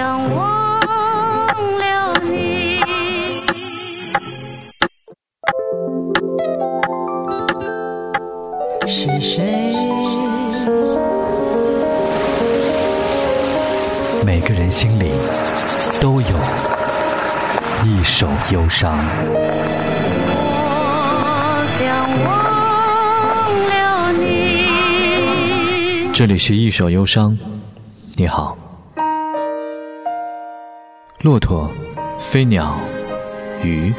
两忘了你。是谁？每个人心里都有一首忧伤。我两忘了你。这里是一首忧伤。你好，骆驼、飞鸟、鱼，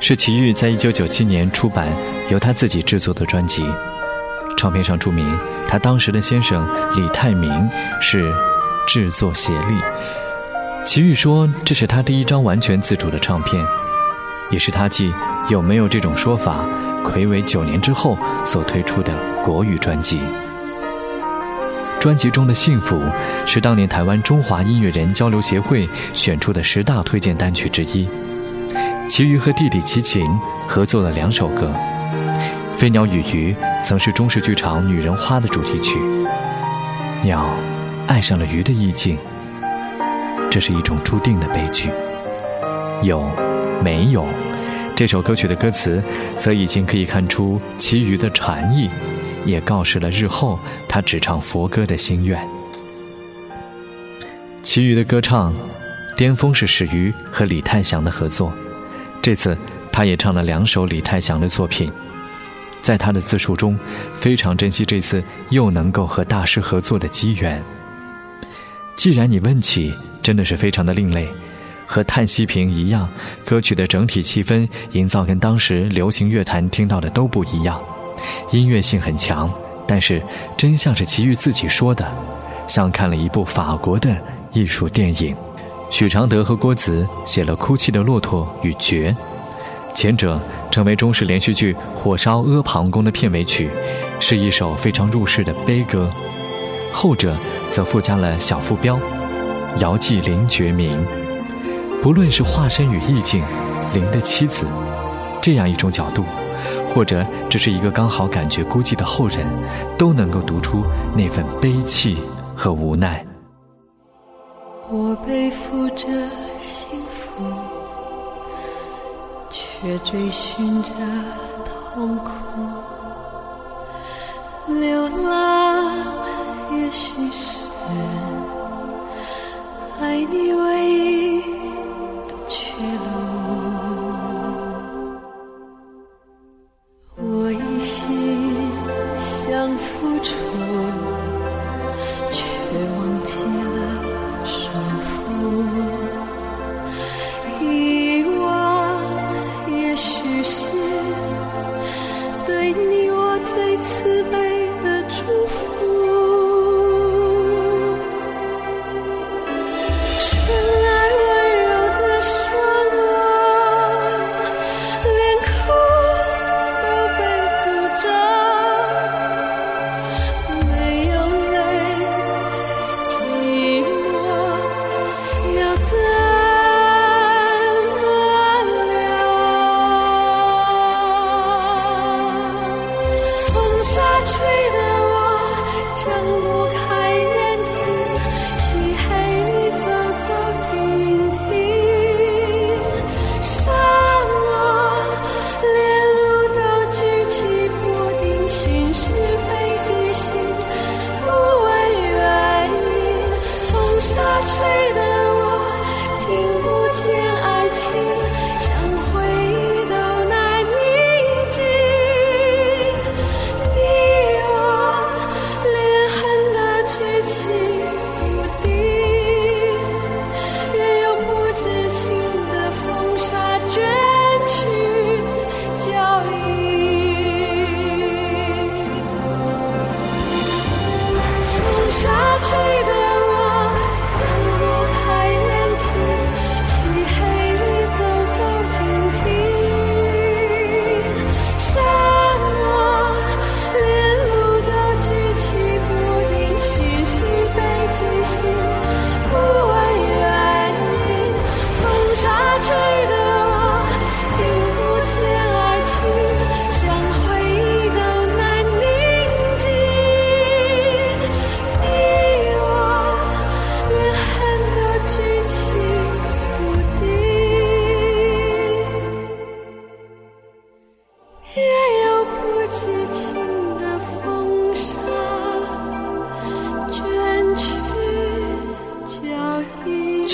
是齐豫在一九九七年出版由他自己制作的专辑。唱片上注明，他当时的先生李泰明是制作协力。齐豫说，这是他第一张完全自主的唱片，也是他继《有没有这种说法》魁违九年之后所推出的国语专辑。专辑中的《幸福》是当年台湾中华音乐人交流协会选出的十大推荐单曲之一。齐豫和弟弟齐秦合作了两首歌，《飞鸟与鱼》曾是中式剧场《女人花》的主题曲。鸟爱上了鱼的意境，这是一种注定的悲剧。有，没有？这首歌曲的歌词，则已经可以看出其余的禅意。也告示了日后他只唱佛歌的心愿。其余的歌唱，巅峰是始于和李泰祥的合作。这次他也唱了两首李泰祥的作品。在他的自述中，非常珍惜这次又能够和大师合作的机缘。既然你问起，真的是非常的另类，和《叹息瓶》一样，歌曲的整体气氛营造跟当时流行乐坛听到的都不一样。音乐性很强，但是真像是齐豫自己说的，像看了一部法国的艺术电影。许常德和郭子写了《哭泣的骆驼》与《绝》，前者成为中式连续剧《火烧阿房宫》的片尾曲，是一首非常入世的悲歌；后者则附加了小副标“遥寄林觉民”。不论是化身与意境，林的妻子，这样一种角度。或者只是一个刚好感觉孤寂的后人，都能够读出那份悲戚和无奈。我背负着幸福，却追寻着痛苦。流浪也许是爱你唯一心想付出，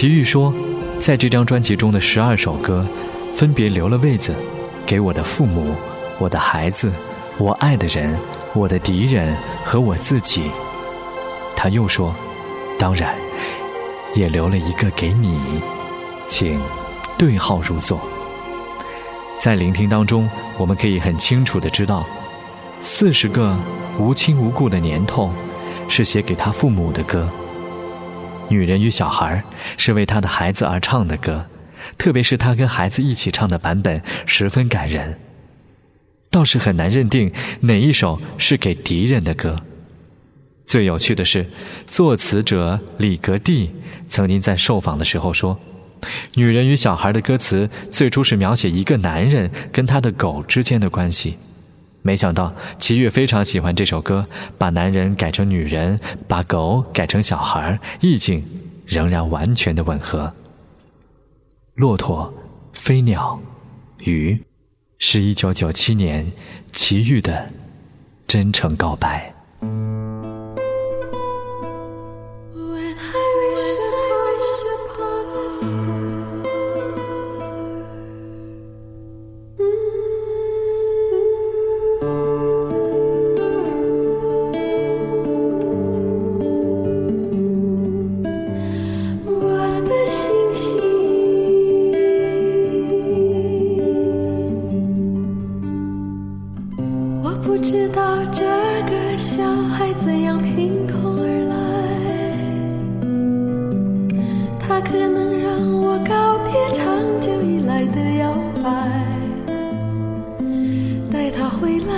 齐豫说，在这张专辑中的十二首歌，分别留了位子给我的父母、我的孩子、我爱的人、我的敌人和我自己。他又说，当然，也留了一个给你，请对号入座。在聆听当中，我们可以很清楚的知道，四十个无亲无故的年头，是写给他父母的歌。女人与小孩是为他的孩子而唱的歌，特别是他跟孩子一起唱的版本十分感人。倒是很难认定哪一首是给敌人的歌。最有趣的是，作词者李格弟曾经在受访的时候说：“女人与小孩的歌词最初是描写一个男人跟他的狗之间的关系。”没想到齐豫非常喜欢这首歌，把男人改成女人，把狗改成小孩，意境仍然完全的吻合。骆驼、飞鸟、鱼，是一九九七年齐豫的真诚告白。带他回来，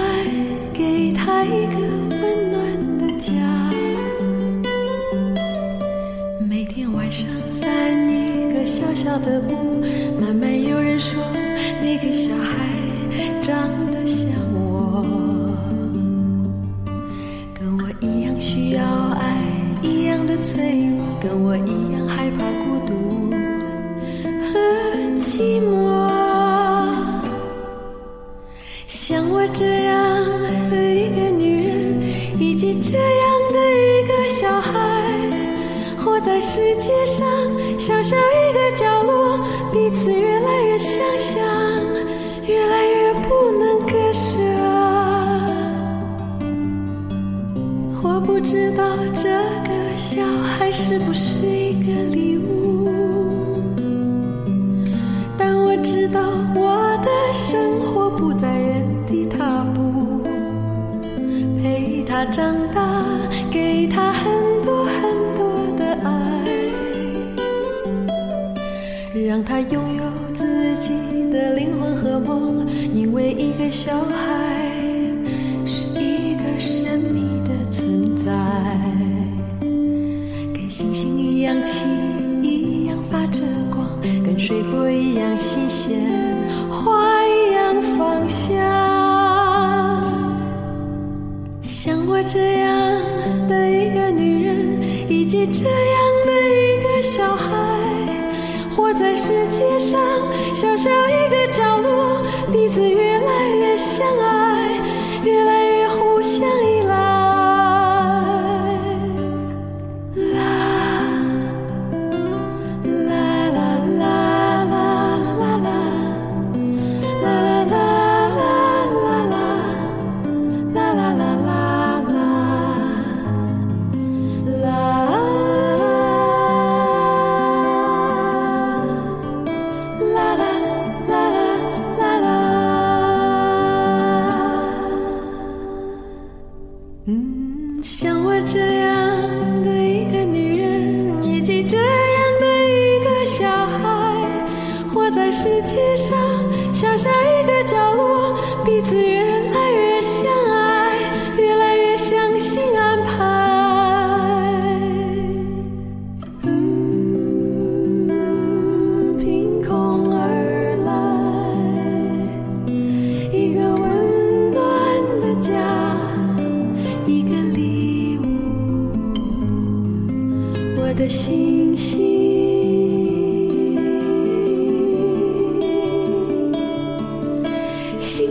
给他一个温暖的家。每天晚上散一个小小的步，慢慢有人说那个小孩长得像我。跟我一样需要爱，一样的脆弱，跟我一样害怕孤独和寂寞。这样的一个小孩，活在世界上小小长大，给他很多很多的爱，让他拥有自己的灵魂和梦，因为一个小孩是一个神秘的存在，跟星星一样轻，一样发着光，跟水果一样小孩，活在世界上小小一个角落，彼此越来越相爱，越来越互相嗯，像我这样的一个女人，以及这样的一个小孩，活在世界上像下一个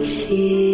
吸